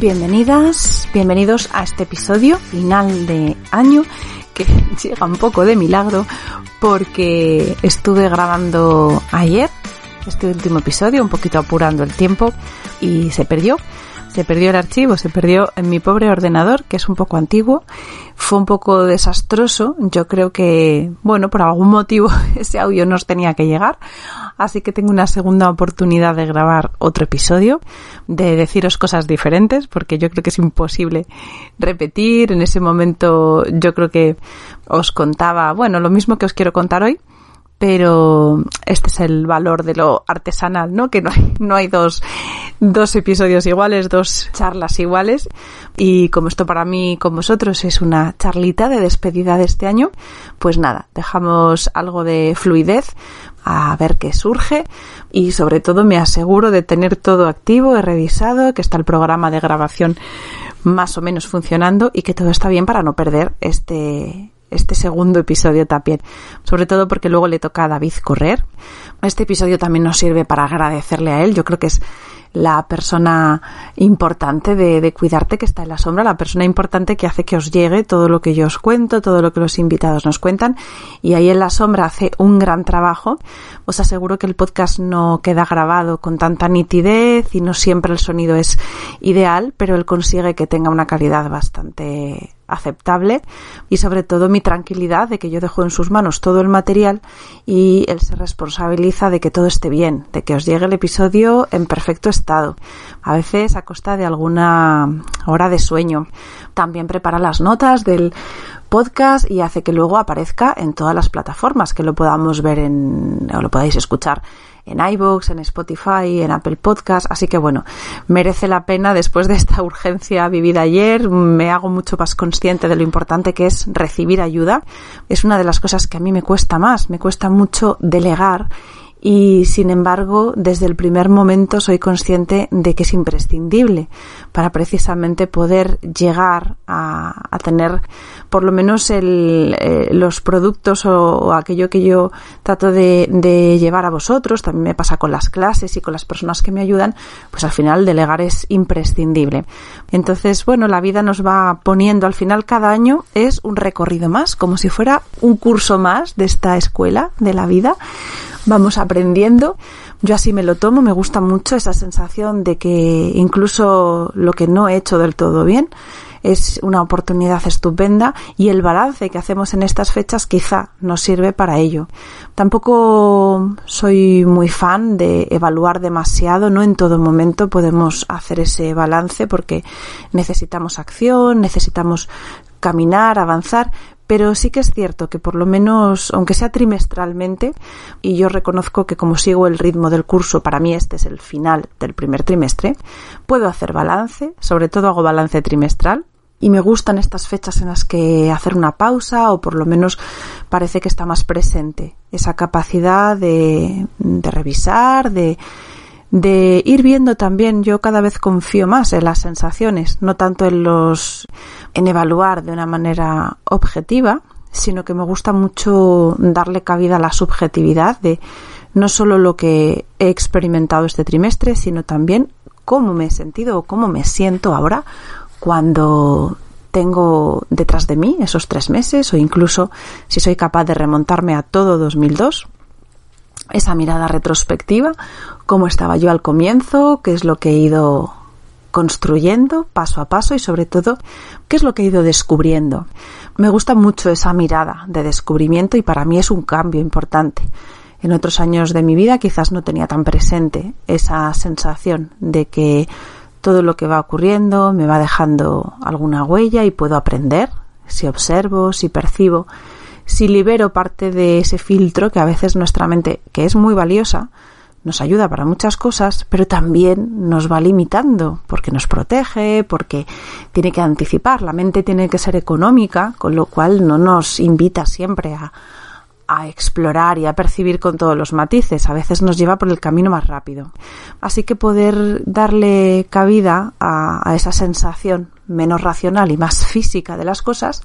Bienvenidas, bienvenidos a este episodio final de año que llega un poco de milagro porque estuve grabando ayer este último episodio, un poquito apurando el tiempo y se perdió se perdió el archivo, se perdió en mi pobre ordenador, que es un poco antiguo. Fue un poco desastroso. Yo creo que, bueno, por algún motivo ese audio nos tenía que llegar. Así que tengo una segunda oportunidad de grabar otro episodio, de deciros cosas diferentes, porque yo creo que es imposible repetir. En ese momento yo creo que os contaba, bueno, lo mismo que os quiero contar hoy, pero este es el valor de lo artesanal, ¿no? Que no hay, no hay dos, dos episodios iguales, dos charlas iguales. Y como esto para mí con vosotros es una charlita de despedida de este año, pues nada, dejamos algo de fluidez a ver qué surge y sobre todo me aseguro de tener todo activo, he revisado, que está el programa de grabación más o menos funcionando y que todo está bien para no perder este, este segundo episodio también, sobre todo porque luego le toca a David correr. Este episodio también nos sirve para agradecerle a él, yo creo que es la persona importante de, cuidarte que está en la sombra, la persona importante que hace que os llegue todo lo que yo os cuento, todo lo que los invitados nos cuentan y ahí en la sombra hace un gran trabajo. Os aseguro que el podcast no queda grabado con tanta nitidez y no siempre el sonido es ideal, pero él consigue que tenga una calidad bastante aceptable y sobre todo mi tranquilidad de que yo dejo en sus manos todo el material y él se responsabiliza de que todo esté bien, de que os llegue el episodio en perfecto estado, a veces a costa de alguna hora de sueño. También prepara las notas del podcast y hace que luego aparezca en todas las plataformas, que lo podamos ver en, o lo podáis escuchar en iVoox, en Spotify, en Apple Podcast. Así que bueno, merece la pena después de esta urgencia vivida ayer. Me hago mucho más consciente de lo importante que es recibir ayuda. Es una de las cosas que a mí me cuesta más. Me cuesta mucho delegar y sin embargo desde el primer momento soy consciente de que es imprescindible para precisamente poder llegar a, tener por lo menos el, eh, los productos o, o, aquello que yo trato de, de, llevar a vosotros. También me pasa con las clases y con las personas que me ayudan. Pues al final delegar es imprescindible. Entonces bueno la vida nos va poniendo. Al final cada año es un recorrido más como si fuera un curso más de esta escuela de la vida vamos aprendiendo. Yo así me lo tomo, me gusta mucho esa sensación de que incluso lo que no he hecho del todo bien es una oportunidad estupenda y el balance que hacemos en estas fechas quizá nos sirve para ello. Tampoco soy muy fan de evaluar demasiado, no en todo momento podemos hacer ese balance porque necesitamos acción, necesitamos caminar, avanzar, pero sí que es cierto que por lo menos, aunque sea trimestralmente, y yo reconozco que como sigo el ritmo del curso, para mí este es el final del primer trimestre, puedo hacer balance, sobre todo hago balance trimestral, y me gustan estas fechas en las que hacer una pausa o por lo menos parece que está más presente esa capacidad de, de revisar, de, de ir viendo también yo cada vez confío más en las sensaciones, no tanto en los en evaluar de una manera objetiva, sino que me gusta mucho darle cabida a la subjetividad de no solo lo que he experimentado este trimestre, sino también cómo me he sentido o cómo me siento ahora cuando tengo detrás de mí esos tres meses o incluso si soy capaz de remontarme a todo 2002 esa mirada retrospectiva, cómo estaba yo al comienzo, qué es lo que he ido construyendo paso a paso y sobre todo qué es lo que he ido descubriendo. Me gusta mucho esa mirada de descubrimiento y para mí es un cambio importante. En otros años de mi vida quizás no tenía tan presente esa sensación de que todo lo que va ocurriendo me va dejando alguna huella y puedo aprender si observo, si percibo, si libero parte de ese filtro que a veces nuestra mente, que es muy valiosa, nos ayuda para muchas cosas, pero también nos va limitando porque nos protege, porque tiene que anticipar, la mente tiene que ser económica, con lo cual no nos invita siempre a, a explorar y a percibir con todos los matices, a veces nos lleva por el camino más rápido. Así que poder darle cabida a, a esa sensación menos racional y más física de las cosas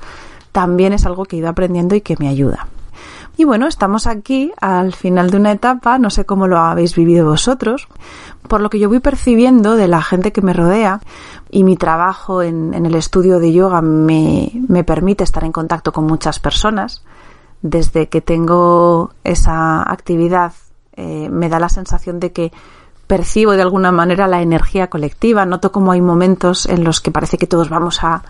también es algo que he ido aprendiendo y que me ayuda. Y bueno, estamos aquí al final de una etapa, no sé cómo lo habéis vivido vosotros, por lo que yo voy percibiendo de la gente que me rodea y mi trabajo en, el estudio de yoga me, permite estar en contacto con muchas personas. Desde que tengo esa actividad eh, me da la sensación de que percibo de alguna manera la energía colectiva, noto como hay momentos en los que parece que todos vamos a,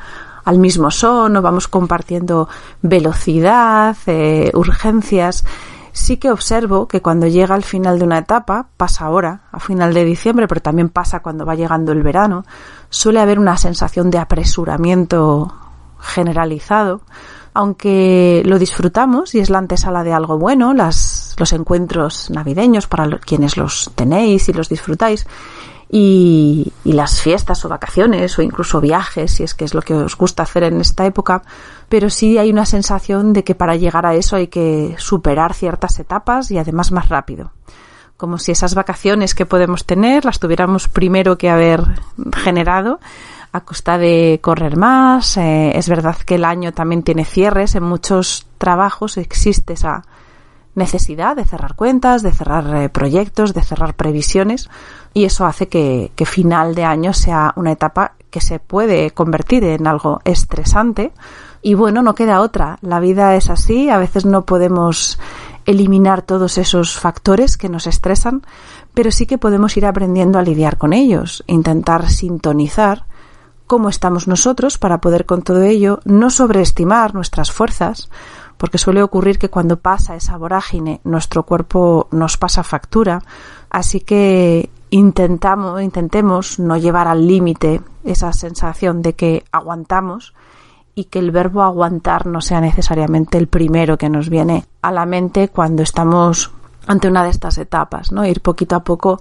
al mismo son o vamos compartiendo velocidad, eh, urgencias. Sí que observo que cuando llega al final de una etapa, pasa ahora, a final de diciembre, pero también pasa cuando va llegando el verano, suele haber una sensación de apresuramiento generalizado, aunque lo disfrutamos y es la antesala de algo bueno, las, los encuentros navideños para quienes los tenéis y los disfrutáis, y, las fiestas o vacaciones o incluso viajes, si es que es lo que os gusta hacer en esta época, pero sí hay una sensación de que para llegar a eso hay que superar ciertas etapas y además más rápido. Como si esas vacaciones que podemos tener las tuviéramos primero que haber generado a costa de correr más. Eh, es verdad que el año también tiene cierres. En muchos trabajos existe esa necesidad de cerrar cuentas, de cerrar eh, proyectos, de cerrar previsiones y eso hace que, que final de año sea una etapa que se puede convertir en algo estresante y bueno, no queda otra. La vida es así, a veces no podemos eliminar todos esos factores que nos estresan, pero sí que podemos ir aprendiendo a lidiar con ellos, intentar sintonizar cómo estamos nosotros para poder con todo ello no sobreestimar nuestras fuerzas, porque suele ocurrir que cuando pasa esa vorágine nuestro cuerpo nos pasa factura, así que intentamos, intentemos no llevar al límite esa sensación de que aguantamos y que el verbo aguantar no sea necesariamente el primero que nos viene a la mente cuando estamos ante una de estas etapas, ¿no? Ir poquito a poco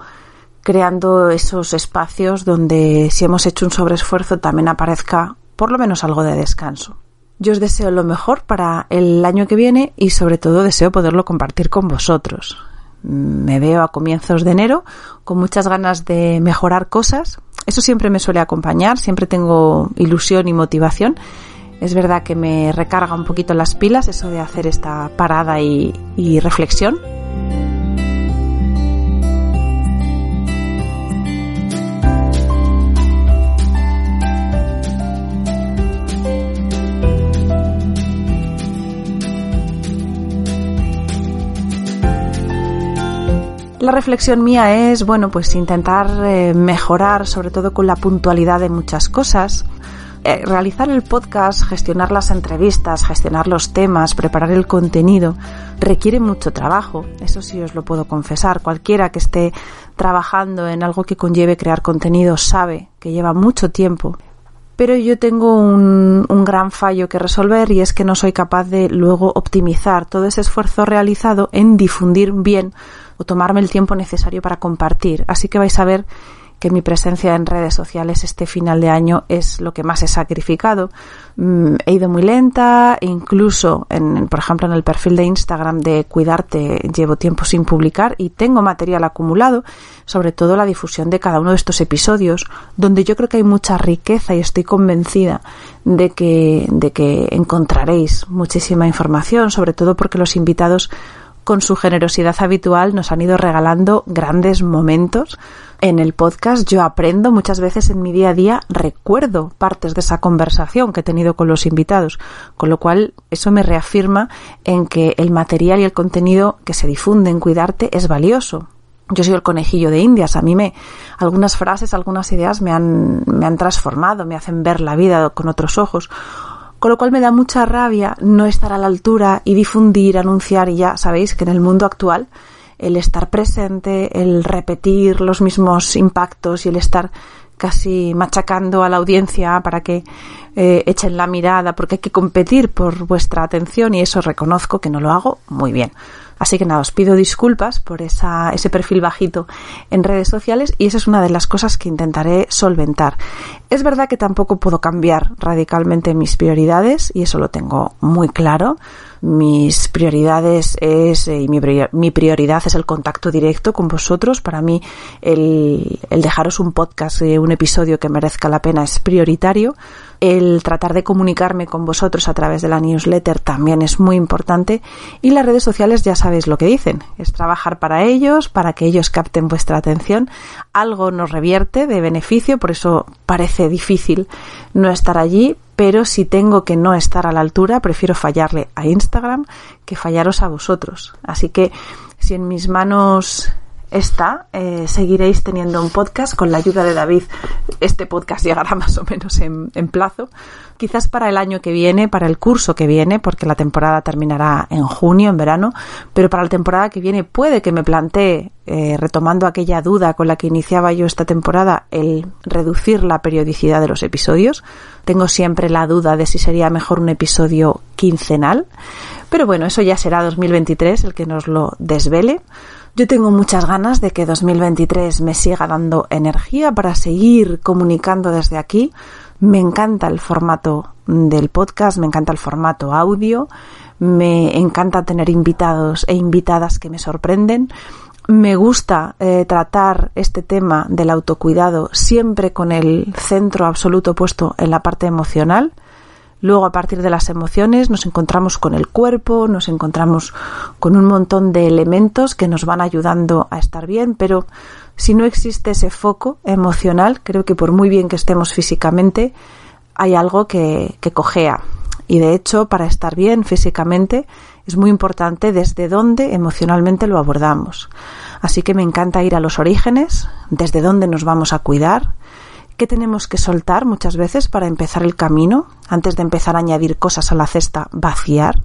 creando esos espacios donde si hemos hecho un sobreesfuerzo también aparezca por lo menos algo de descanso. Yo os deseo lo mejor para el año que viene y sobre todo deseo poderlo compartir con vosotros me veo a comienzos de enero con muchas ganas de mejorar cosas. Eso siempre me suele acompañar, siempre tengo ilusión y motivación. Es verdad que me recarga un poquito las pilas eso de hacer esta parada y, y reflexión. La reflexión mía es, bueno, pues intentar eh, mejorar, sobre todo con la puntualidad de muchas cosas. Eh, realizar el podcast, gestionar las entrevistas, gestionar los temas, preparar el contenido, requiere mucho trabajo. Eso sí os lo puedo confesar. Cualquiera que esté trabajando en algo que conlleve crear contenido sabe que lleva mucho tiempo. Pero yo tengo un, un, gran fallo que resolver y es que no soy capaz de luego optimizar todo ese esfuerzo realizado en difundir bien o tomarme el tiempo necesario para compartir. Así que vais a ver que mi presencia en redes sociales este final de año es lo que más he sacrificado. Mm, he ido muy lenta, incluso, en, por ejemplo, en el perfil de Instagram de Cuidarte llevo tiempo sin publicar y tengo material acumulado, sobre todo la difusión de cada uno de estos episodios, donde yo creo que hay mucha riqueza y estoy convencida de que, de que encontraréis muchísima información, sobre todo porque los invitados con su generosidad habitual nos han ido regalando grandes momentos en el podcast yo aprendo muchas veces en mi día a día, recuerdo partes de esa conversación que he tenido con los invitados, con lo cual eso me reafirma en que el material y el contenido que se difunde en Cuidarte es valioso. Yo soy el conejillo de Indias, a mí me algunas frases, algunas ideas me han me han transformado, me hacen ver la vida con otros ojos. Con lo cual me da mucha rabia no estar a la altura y difundir, anunciar y ya sabéis que en el mundo actual el estar presente, el repetir los mismos impactos y el estar casi machacando a la audiencia para que eh, echen la mirada porque hay que competir por vuestra atención y eso reconozco que no lo hago muy bien. Así que nada, os pido disculpas por ese perfil bajito en redes sociales y esa es una de las cosas que intentaré solventar. Es verdad que tampoco puedo cambiar radicalmente mis prioridades y eso lo tengo muy claro mis prioridades es, eh, y mi, prioridad es el contacto directo con vosotros. Para mí el, el dejaros un podcast, eh, un episodio que merezca la pena es prioritario. El tratar de comunicarme con vosotros a través de la newsletter también es muy importante. Y las redes sociales ya sabéis lo que dicen. Es trabajar para ellos, para que ellos capten vuestra atención. Algo nos revierte de beneficio, por eso parece difícil no estar allí, pero si tengo que no estar a la altura, prefiero fallarle a Instagram que fallaros a vosotros. Así que si en mis manos está, eh, seguiréis teniendo un podcast con la ayuda de David. Este podcast llegará más o menos en, plazo. Quizás para el año que viene, para el curso que viene, porque la temporada terminará en junio, en verano, pero para la temporada que viene puede que me plantee, eh, retomando aquella duda con la que iniciaba yo esta temporada, el reducir la periodicidad de los episodios. Tengo siempre la duda de si sería mejor un episodio quincenal, pero bueno, eso ya será 2023 el que nos lo desvele. Yo tengo muchas ganas de que 2023 me siga dando energía para seguir comunicando desde aquí. Me encanta el formato del podcast, me encanta el formato audio, me encanta tener invitados e invitadas que me sorprenden. Me gusta eh, tratar este tema del autocuidado siempre con el centro absoluto puesto en la parte emocional Luego, a partir de las emociones, nos encontramos con el cuerpo, nos encontramos con un montón de elementos que nos van ayudando a estar bien, pero si no existe ese foco emocional, creo que por muy bien que estemos físicamente, hay algo que, cojea. Y de hecho, para estar bien físicamente, es muy importante desde dónde emocionalmente lo abordamos. Así que me encanta ir a los orígenes, desde dónde nos vamos a cuidar, ¿Qué tenemos que soltar muchas veces para empezar el camino? Antes de empezar a añadir cosas a la cesta, vaciar.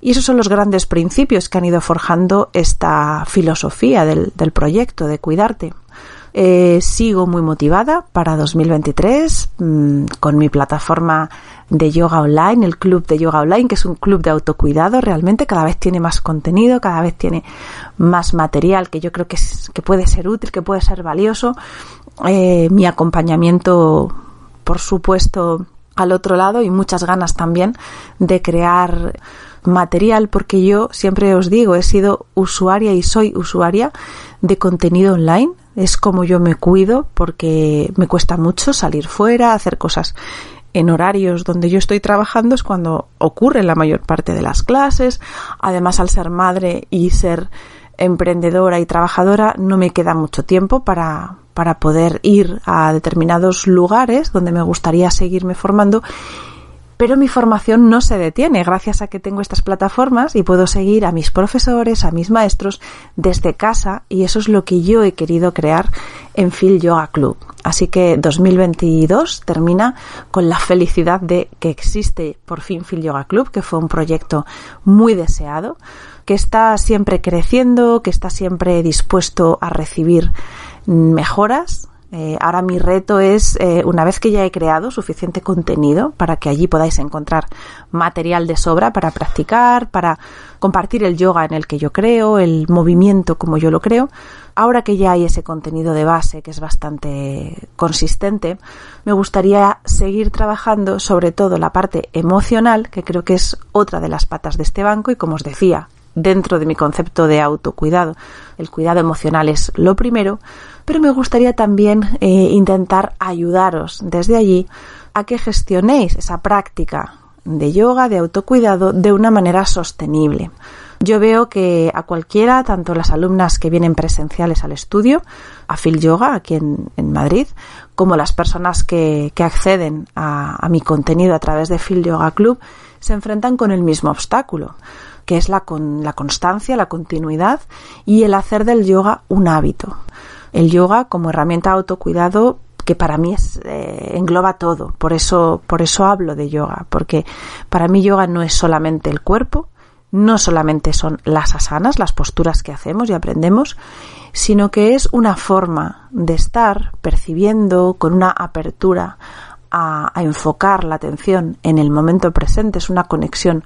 Y esos son los grandes principios que han ido forjando esta filosofía del, proyecto de cuidarte. Eh, sigo muy motivada para 2023 mm, con mi plataforma de yoga online, el club de yoga online, que es un club de autocuidado. Realmente cada vez tiene más contenido, cada vez tiene más material que yo creo que, que puede ser útil, que puede ser valioso eh, mi acompañamiento, por supuesto, al otro lado y muchas ganas también de crear material porque yo siempre os digo, he sido usuaria y soy usuaria de contenido online. Es como yo me cuido porque me cuesta mucho salir fuera, hacer cosas en horarios donde yo estoy trabajando es cuando ocurre la mayor parte de las clases. Además, al ser madre y ser emprendedora y trabajadora, no me queda mucho tiempo para, para poder ir a determinados lugares donde me gustaría seguirme formando pero mi formación no se detiene gracias a que tengo estas plataformas y puedo seguir a mis profesores, a mis maestros desde casa y eso es lo que yo he querido crear en Phil Yoga Club. Así que 2022 termina con la felicidad de que existe por fin Phil Yoga Club, que fue un proyecto muy deseado, que está siempre creciendo, que está siempre dispuesto a recibir mejoras. Eh, ahora mi reto es, eh, una vez que ya he creado suficiente contenido para que allí podáis encontrar material de sobra para practicar, para compartir el yoga en el que yo creo, el movimiento como yo lo creo, ahora que ya hay ese contenido de base que es bastante consistente, me gustaría seguir trabajando sobre todo la parte emocional, que creo que es otra de las patas de este banco y como os decía, dentro de mi concepto de autocuidado. El cuidado emocional es lo primero, pero me gustaría también eh, intentar ayudaros desde allí a que gestionéis esa práctica de yoga, de autocuidado, de una manera sostenible. Yo veo que a cualquiera, tanto las alumnas que vienen presenciales al estudio, a Phil Yoga, aquí en, Madrid, como las personas que, acceden a, a mi contenido a través de Phil Yoga Club, se enfrentan con el mismo obstáculo que es la, con, la constancia, la continuidad y el hacer del yoga un hábito. El yoga como herramienta de autocuidado que para mí es, eh, engloba todo. Por eso, por eso hablo de yoga, porque para mí yoga no es solamente el cuerpo, no solamente son las asanas, las posturas que hacemos y aprendemos, sino que es una forma de estar percibiendo con una apertura a, a enfocar la atención en el momento presente, es una conexión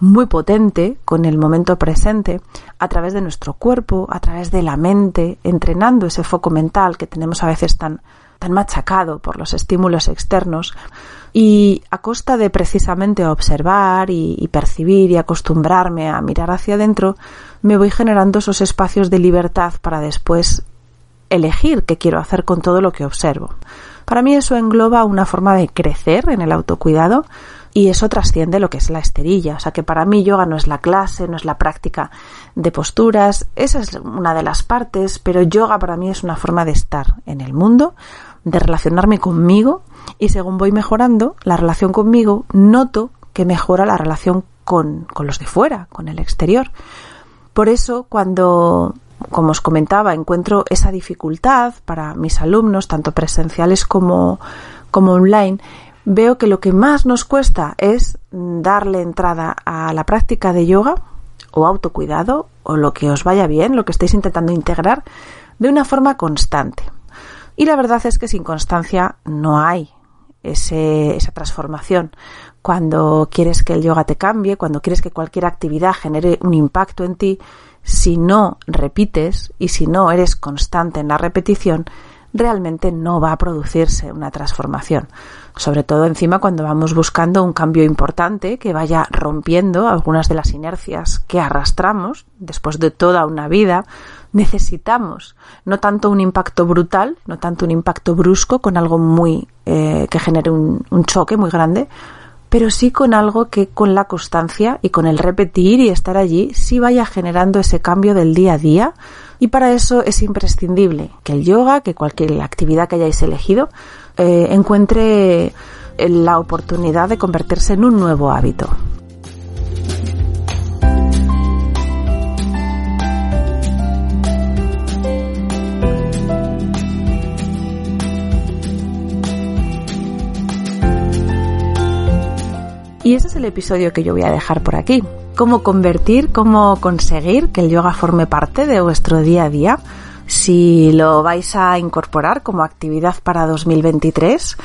muy potente con el momento presente a través de nuestro cuerpo, a través de la mente, entrenando ese foco mental que tenemos a veces tan, tan machacado por los estímulos externos y a costa de precisamente observar y, percibir y acostumbrarme a mirar hacia adentro, me voy generando esos espacios de libertad para después elegir qué quiero hacer con todo lo que observo. Para mí eso engloba una forma de crecer en el autocuidado, y eso trasciende lo que es la esterilla. O sea que para mí yoga no es la clase, no es la práctica de posturas, esa es una de las partes, pero yoga para mí es una forma de estar en el mundo, de relacionarme conmigo y según voy mejorando la relación conmigo, noto que mejora la relación con, con los de fuera, con el exterior. Por eso cuando como os comentaba, encuentro esa dificultad para mis alumnos, tanto presenciales como, como online, veo que lo que más nos cuesta es darle entrada a la práctica de yoga o autocuidado o lo que os vaya bien, lo que estéis intentando integrar de una forma constante. Y la verdad es que sin constancia no hay esa transformación. Cuando quieres que el yoga te cambie, cuando quieres que cualquier actividad genere un impacto en ti, si no repites y si no eres constante en la repetición, realmente no va a producirse una transformación. Sobre todo encima cuando vamos buscando un cambio importante que vaya rompiendo algunas de las inercias que arrastramos después de toda una vida, necesitamos no tanto un impacto brutal, no tanto un impacto brusco con algo muy eh, que genere un, un choque muy grande, pero sí con algo que con la constancia y con el repetir y estar allí sí vaya generando ese cambio del día a día y para eso es imprescindible que el yoga, que cualquier actividad que hayáis elegido, eh, encuentre la oportunidad de convertirse en un nuevo hábito. Y ese es el episodio que yo voy a dejar por aquí cómo convertir, cómo conseguir que el yoga forme parte de vuestro día a día. Si lo vais a incorporar como actividad para 2023,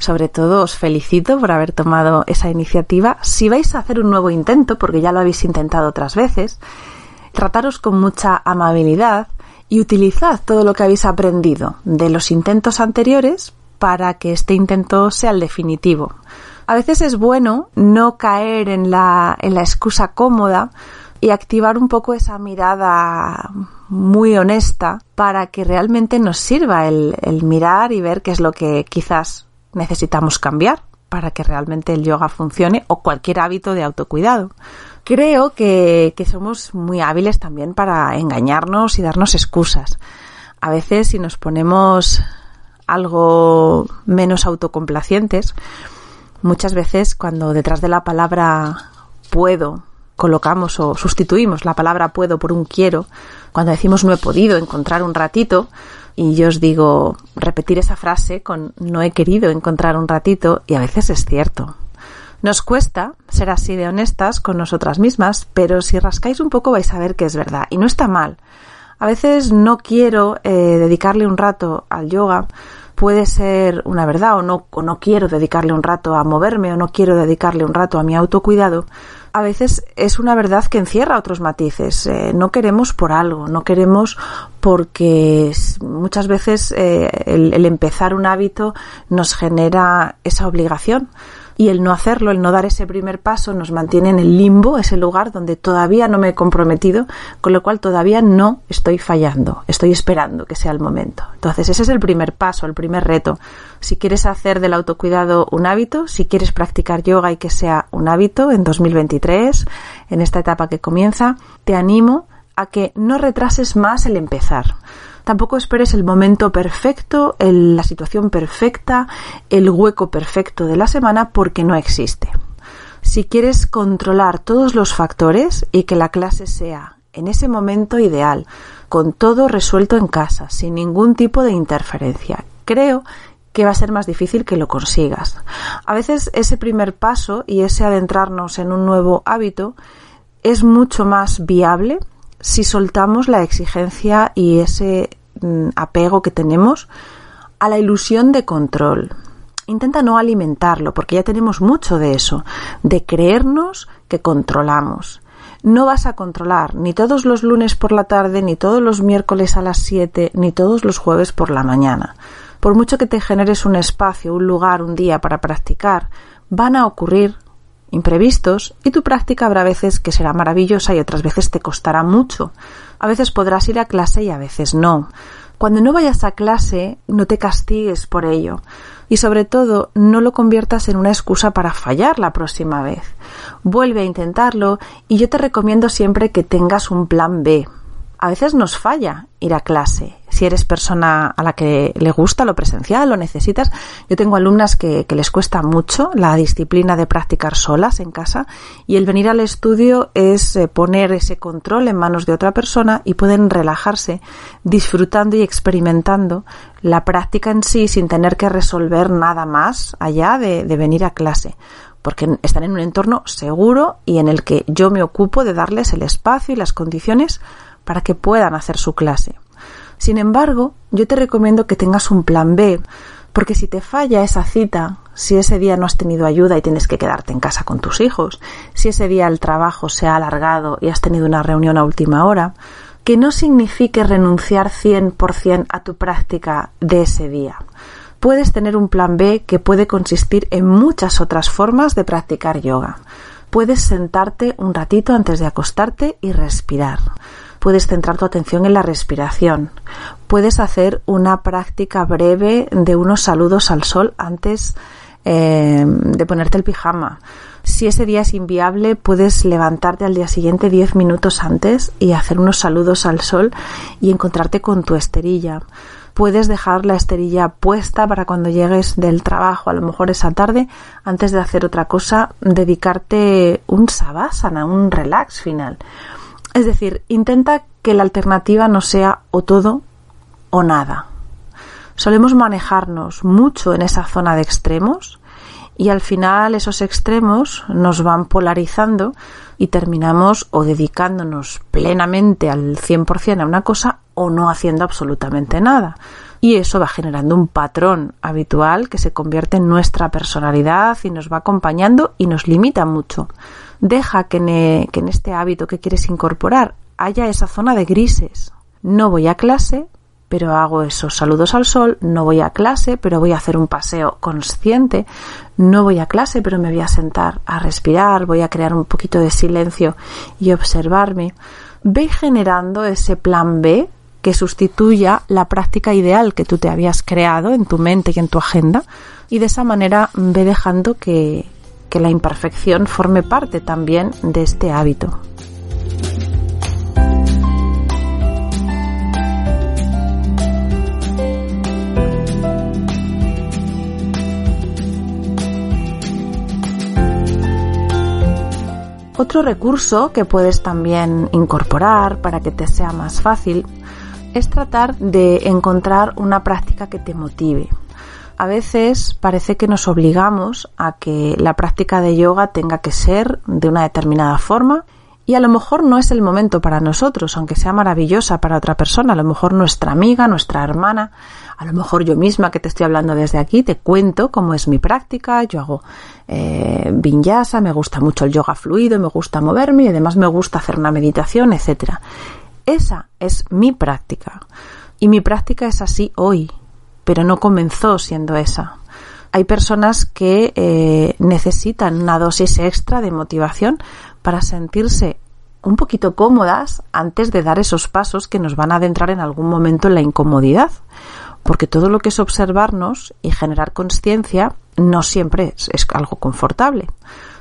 sobre todo os felicito por haber tomado esa iniciativa. Si vais a hacer un nuevo intento, porque ya lo habéis intentado otras veces, trataros con mucha amabilidad y utilizad todo lo que habéis aprendido de los intentos anteriores para que este intento sea el definitivo a veces es bueno no caer en la, en la excusa cómoda y activar un poco esa mirada muy honesta para que realmente nos sirva el, mirar y ver qué es lo que quizás necesitamos cambiar para que realmente el yoga funcione o cualquier hábito de autocuidado. Creo que, que, somos muy hábiles también para engañarnos y darnos excusas. A veces si nos ponemos algo menos autocomplacientes, Muchas veces cuando detrás de la palabra puedo colocamos o sustituimos la palabra puedo por un quiero, cuando decimos no he podido encontrar un ratito, y yo os digo repetir esa frase con no he querido encontrar un ratito, y a veces es cierto. Nos cuesta ser así de honestas con nosotras mismas, pero si rascáis un poco vais a ver que es verdad, y no está mal. A veces no quiero eh, dedicarle un rato al yoga puede ser una verdad o no, o no quiero dedicarle un rato a moverme o no quiero dedicarle un rato a mi autocuidado, a veces es una verdad que encierra otros matices. Eh, no queremos por algo, no queremos porque muchas veces eh, el empezar un hábito nos genera esa obligación y el no hacerlo, el no dar ese primer paso nos mantiene en el limbo, ese lugar donde todavía no me he comprometido, con lo cual todavía no estoy fallando, estoy esperando que sea el momento. Entonces ese es el primer paso, el primer reto. Si quieres hacer del autocuidado un hábito, si quieres practicar yoga y que sea un hábito en 2023, en esta etapa que comienza, te animo a que no retrases más el empezar. Tampoco esperes el momento perfecto, la situación perfecta, el hueco perfecto de la semana porque no existe. Si quieres controlar todos los factores y que la clase sea en ese momento ideal, con todo resuelto en casa, sin ningún tipo de interferencia, creo que va a ser más difícil que lo consigas. A veces ese primer paso y ese adentrarnos en un nuevo hábito es mucho más viable si soltamos la exigencia y ese Mm, apego que tenemos a la ilusión de control. Intenta no alimentarlo, porque ya tenemos mucho de eso, de creernos que controlamos. No vas a controlar ni todos los lunes por la tarde, ni todos los miércoles a las 7, ni todos los jueves por la mañana. Por mucho que te generes un espacio, un lugar, un día para practicar, van a ocurrir imprevistos y tu práctica habrá veces que será maravillosa y otras veces te costará mucho. A veces podrás ir a clase y a veces no. Cuando no vayas a clase, no te castigues por ello. Y sobre todo, no lo conviertas en una excusa para fallar la próxima vez. Vuelve a intentarlo y yo te recomiendo siempre que tengas un plan B. A veces nos falla ir a clase si eres persona a la que le gusta lo presencial, lo necesitas. Yo tengo alumnas que, les cuesta mucho la disciplina de practicar solas en casa y el venir al estudio es eh, poner ese control en manos de otra persona y pueden relajarse disfrutando y experimentando la práctica en sí sin tener que resolver nada más allá de, de venir a clase porque están en un entorno seguro y en el que yo me ocupo de darles el espacio y las condiciones para que puedan hacer su clase. Sin embargo, yo te recomiendo que tengas un plan B, porque si te falla esa cita, si ese día no has tenido ayuda y tienes que quedarte en casa con tus hijos, si ese día el trabajo se ha alargado y has tenido una reunión a última hora, que no signifique renunciar 100% a tu práctica de ese día. Puedes tener un plan B que puede consistir en muchas otras formas de practicar yoga. Puedes sentarte un ratito antes de acostarte y respirar puedes centrar tu atención en la respiración. Puedes hacer una práctica breve de unos saludos al sol antes eh, de ponerte el pijama. Si ese día es inviable, puedes levantarte al día siguiente 10 minutos antes y hacer unos saludos al sol y encontrarte con tu esterilla. Puedes dejar la esterilla puesta para cuando llegues del trabajo, a lo mejor esa tarde, antes de hacer otra cosa, dedicarte un savasana, un relax final. Es decir, intenta que la alternativa no sea o todo o nada. Solemos manejarnos mucho en esa zona de extremos y al final esos extremos nos van polarizando y terminamos o dedicándonos plenamente al 100% a una cosa o no haciendo absolutamente nada. Y eso va generando un patrón habitual que se convierte en nuestra personalidad y nos va acompañando y nos limita mucho deja que, en este hábito que quieres incorporar haya esa zona de grises. No voy a clase, pero hago esos saludos al sol, no voy a clase, pero voy a hacer un paseo consciente, no voy a clase, pero me voy a sentar a respirar, voy a crear un poquito de silencio y observarme. Ve generando ese plan B que sustituya la práctica ideal que tú te habías creado en tu mente y en tu agenda y de esa manera ve dejando que, que la imperfección forme parte también de este hábito. Otro recurso que puedes también incorporar para que te sea más fácil es tratar de encontrar una práctica que te motive a veces parece que nos obligamos a que la práctica de yoga tenga que ser de una determinada forma Y a lo mejor no es el momento para nosotros, aunque sea maravillosa para otra persona, a lo mejor nuestra amiga, nuestra hermana, a lo mejor yo misma que te estoy hablando desde aquí, te cuento cómo es mi práctica, yo hago eh, vinyasa, me gusta mucho el yoga fluido, me gusta moverme y además me gusta hacer una meditación, etcétera. Esa es mi práctica. Y mi práctica es así hoy, pero no comenzó siendo esa. Hay personas que eh, necesitan una dosis extra de motivación para sentirse un poquito cómodas antes de dar esos pasos que nos van a adentrar en algún momento en la incomodidad. Porque todo lo que es observarnos y generar conciencia no siempre es, algo confortable.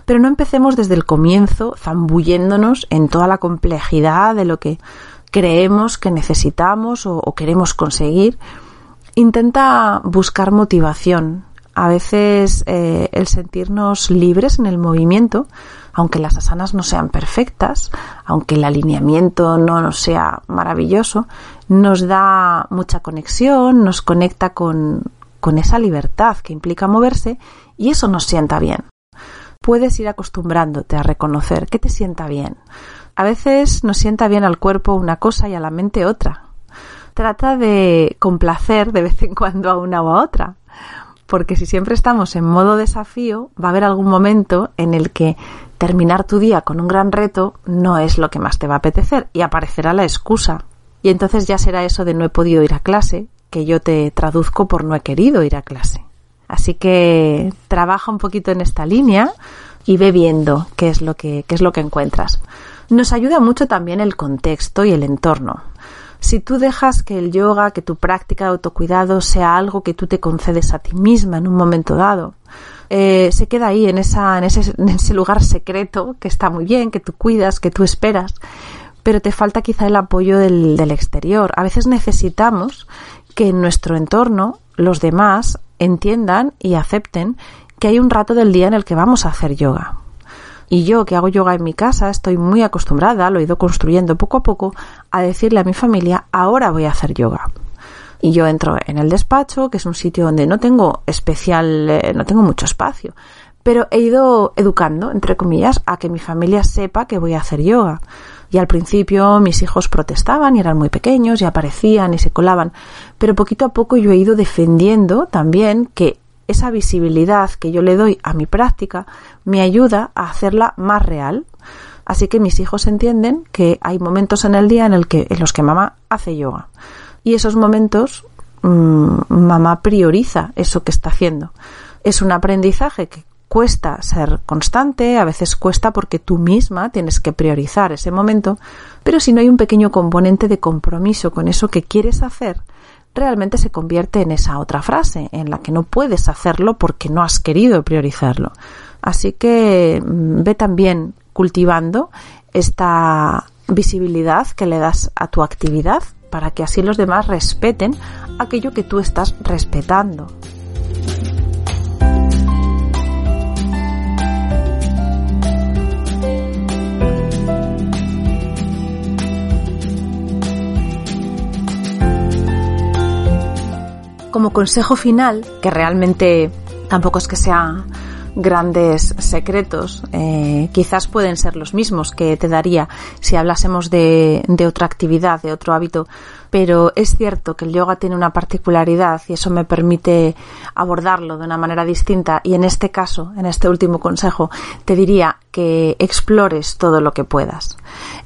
Pero no empecemos desde el comienzo zambulléndonos en toda la complejidad de lo que creemos que necesitamos o queremos conseguir. Intenta buscar motivación. A veces eh, el sentirnos libres en el movimiento, aunque las asanas no sean perfectas, aunque el alineamiento no sea maravilloso, nos da mucha conexión, nos conecta con, con esa libertad que implica moverse y eso nos sienta bien. Puedes ir acostumbrándote a reconocer que te sienta bien. A veces nos sienta bien al cuerpo una cosa y a la mente otra. Trata de complacer de vez en cuando a una o a otra. Porque si siempre estamos en modo desafío, va a haber algún momento en el que terminar tu día con un gran reto no es lo que más te va a apetecer y aparecerá la excusa. Y entonces ya será eso de no he podido ir a clase, que yo te traduzco por no he querido ir a clase. Así que trabaja un poquito en esta línea y ve viendo qué es lo que, qué es lo que encuentras. Nos ayuda mucho también el contexto y el entorno. Si tú dejas que el yoga, que tu práctica de autocuidado sea algo que tú te concedes a ti misma en un momento dado, eh, se queda ahí en, esa, en, ese, lugar secreto que está muy bien, que tú cuidas, que tú esperas, pero te falta quizá el apoyo del, del exterior. A veces necesitamos que en nuestro entorno los demás entiendan y acepten que hay un rato del día en el que vamos a hacer yoga. Y yo, que hago yoga en mi casa, estoy muy acostumbrada, lo he ido construyendo poco a poco, a decirle a mi familia, ahora voy a hacer yoga. Y yo entro en el despacho, que es un sitio donde no tengo especial, eh, no tengo mucho espacio, pero he ido educando, entre comillas, a que mi familia sepa que voy a hacer yoga. Y al principio mis hijos protestaban y eran muy pequeños y aparecían y se colaban, pero poquito a poco yo he ido defendiendo también que esa visibilidad que yo le doy a mi práctica me ayuda a hacerla más real. Así que mis hijos entienden que hay momentos en el día en, los que mamá hace yoga. Y esos momentos mmm, mamá prioriza eso que está haciendo. Es un aprendizaje que cuesta ser constante, a veces cuesta porque tú misma tienes que priorizar ese momento, pero si no hay un pequeño componente de compromiso con eso que quieres hacer, realmente se convierte en esa otra frase, en la que no puedes hacerlo porque no has querido priorizarlo. Así que mm, ve también cultivando esta visibilidad que le das a tu actividad para que así los demás respeten aquello que tú estás respetando. Como consejo final, que realmente tampoco es que sea grandes secretos, eh, quizás pueden ser los mismos que te daría si hablásemos de, de, otra actividad, de otro hábito, pero es cierto que el yoga tiene una particularidad y eso me permite abordarlo de una manera distinta y en este caso, en este último consejo, te diría que explores todo lo que puedas.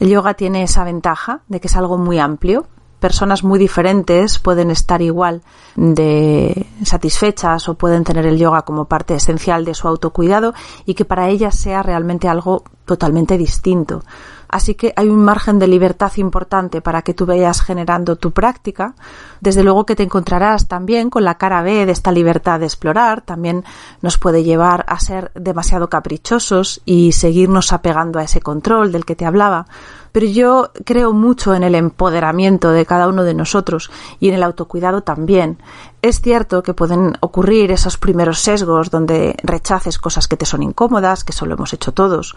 El yoga tiene esa ventaja de que es algo muy amplio, personas muy diferentes pueden estar igual de satisfechas o pueden tener el yoga como parte esencial de su autocuidado y que para ellas sea realmente algo totalmente distinto. Así que hay un margen de libertad importante para que tú vayas generando tu práctica. Desde luego que te encontrarás también con la cara B de esta libertad de explorar. También nos puede llevar a ser demasiado caprichosos y seguirnos apegando a ese control del que te hablaba. Pero yo creo mucho en el empoderamiento de cada uno de nosotros y en el autocuidado también. Es cierto que pueden ocurrir esos primeros sesgos donde rechaces cosas que te son incómodas, que eso lo hemos hecho todos,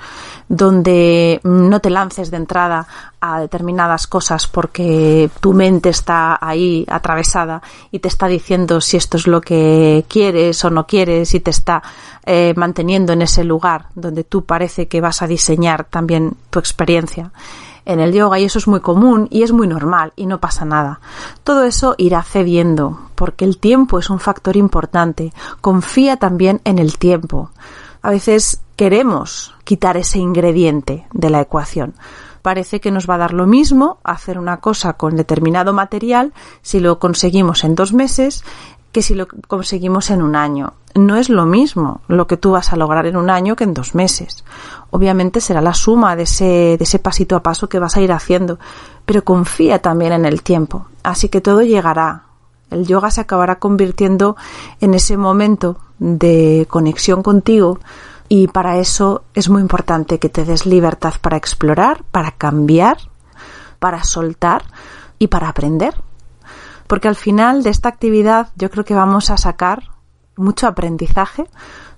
donde no te lances de entrada a determinadas cosas porque tu mente está ahí atravesada y te está diciendo si esto es lo que quieres o no quieres y te está eh, manteniendo en ese lugar donde tú parece que vas a diseñar también tu experiencia en el yoga y eso es muy común y es muy normal y no pasa nada. Todo eso irá cediendo porque el tiempo es un factor importante. Confía también en el tiempo. A veces queremos quitar ese ingrediente de la ecuación. Parece que nos va a dar lo mismo hacer una cosa con determinado material si lo conseguimos en dos meses que si lo conseguimos en un año. No es lo mismo lo que tú vas a lograr en un año que en dos meses. Obviamente será la suma de ese, de ese pasito a paso que vas a ir haciendo, pero confía también en el tiempo. Así que todo llegará. El yoga se acabará convirtiendo en ese momento de conexión contigo y para eso es muy importante que te des libertad para explorar, para cambiar, para soltar y para aprender porque al final de esta actividad yo creo que vamos a sacar mucho aprendizaje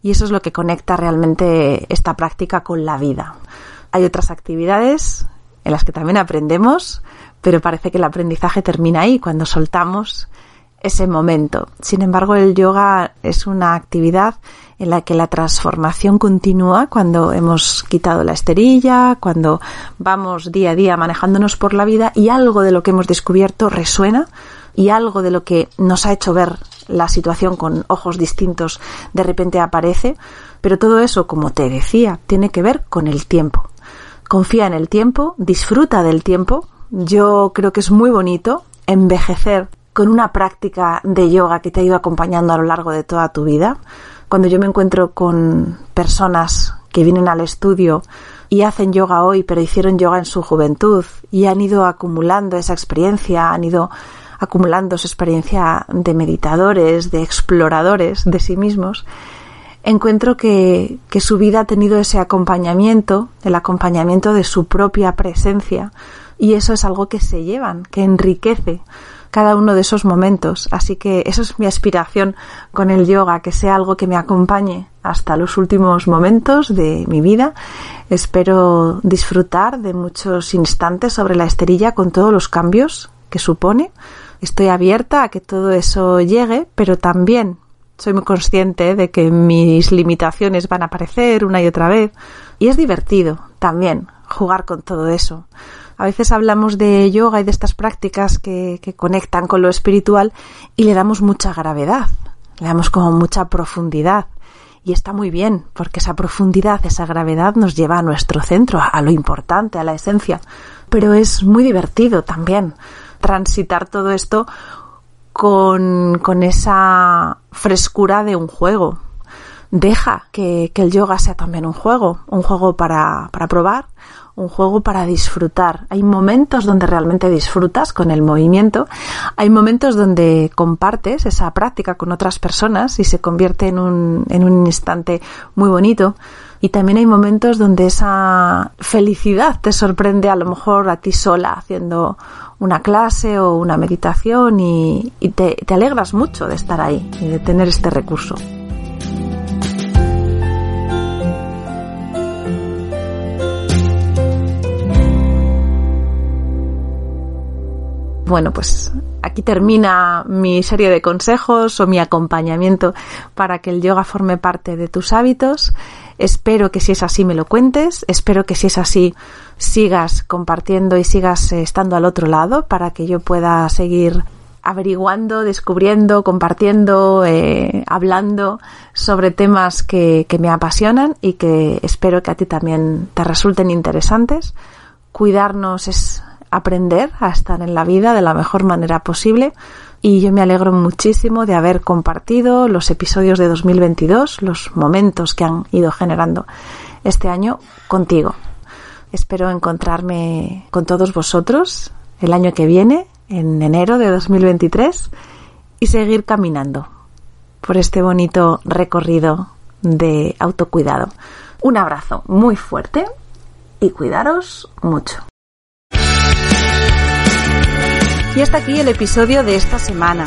y eso es lo que conecta realmente esta práctica con la vida. Hay otras actividades en las que también aprendemos, pero parece que el aprendizaje termina ahí, cuando soltamos ese momento. Sin embargo, el yoga es una actividad en la que la transformación continúa cuando hemos quitado la esterilla, cuando vamos día a día manejándonos por la vida y algo de lo que hemos descubierto resuena y algo de lo que nos ha hecho ver la situación con ojos distintos de repente aparece, pero todo eso, como te decía, tiene que ver con el tiempo. Confía en el tiempo, disfruta del tiempo. Yo creo que es muy bonito envejecer con una práctica de yoga que te ha ido acompañando a lo largo de toda tu vida. Cuando yo me encuentro con personas que vienen al estudio y hacen yoga hoy, pero hicieron yoga en su juventud y han ido acumulando esa experiencia, han ido acumulando su experiencia de meditadores, de exploradores de sí mismos, encuentro que, que su vida ha tenido ese acompañamiento, el acompañamiento de su propia presencia, y eso es algo que se llevan, que enriquece cada uno de esos momentos. Así que eso es mi aspiración con el yoga, que sea algo que me acompañe hasta los últimos momentos de mi vida. Espero disfrutar de muchos instantes sobre la esterilla con todos los cambios que supone estoy abierta a que todo eso llegue, pero también soy muy consciente de que mis limitaciones van a aparecer una y otra vez. Y es divertido también jugar con todo eso. A veces hablamos de yoga y de estas prácticas que, que, conectan con lo espiritual y le damos mucha gravedad, le damos como mucha profundidad. Y está muy bien, porque esa profundidad, esa gravedad nos lleva a nuestro centro, a lo importante, a la esencia. Pero es muy divertido también transitar todo esto con, con esa frescura de un juego. Deja que, que, el yoga sea también un juego, un juego para, para probar, un juego para disfrutar. Hay momentos donde realmente disfrutas con el movimiento, hay momentos donde compartes esa práctica con otras personas y se convierte en un, en un instante muy bonito. Y también hay momentos donde esa felicidad te sorprende a lo mejor a ti sola haciendo una clase o una meditación y, te alegras mucho de estar ahí y de tener este recurso. Bueno, pues aquí termina mi serie de consejos o mi acompañamiento para que el yoga forme parte de tus hábitos. Espero que si es así me lo cuentes, espero que si es así sigas compartiendo y sigas eh, estando al otro lado para que yo pueda seguir averiguando, descubriendo, compartiendo, eh, hablando sobre temas que, que me apasionan y que espero que a ti también te resulten interesantes. Cuidarnos es aprender a estar en la vida de la mejor manera posible y yo me alegro muchísimo de haber compartido los episodios de 2022, los momentos que han ido generando este año contigo. Espero encontrarme con todos vosotros el año que viene, en enero de 2023, y seguir caminando por este bonito recorrido de autocuidado. Un abrazo muy fuerte y cuidaros mucho. Y hasta aquí el episodio de esta semana.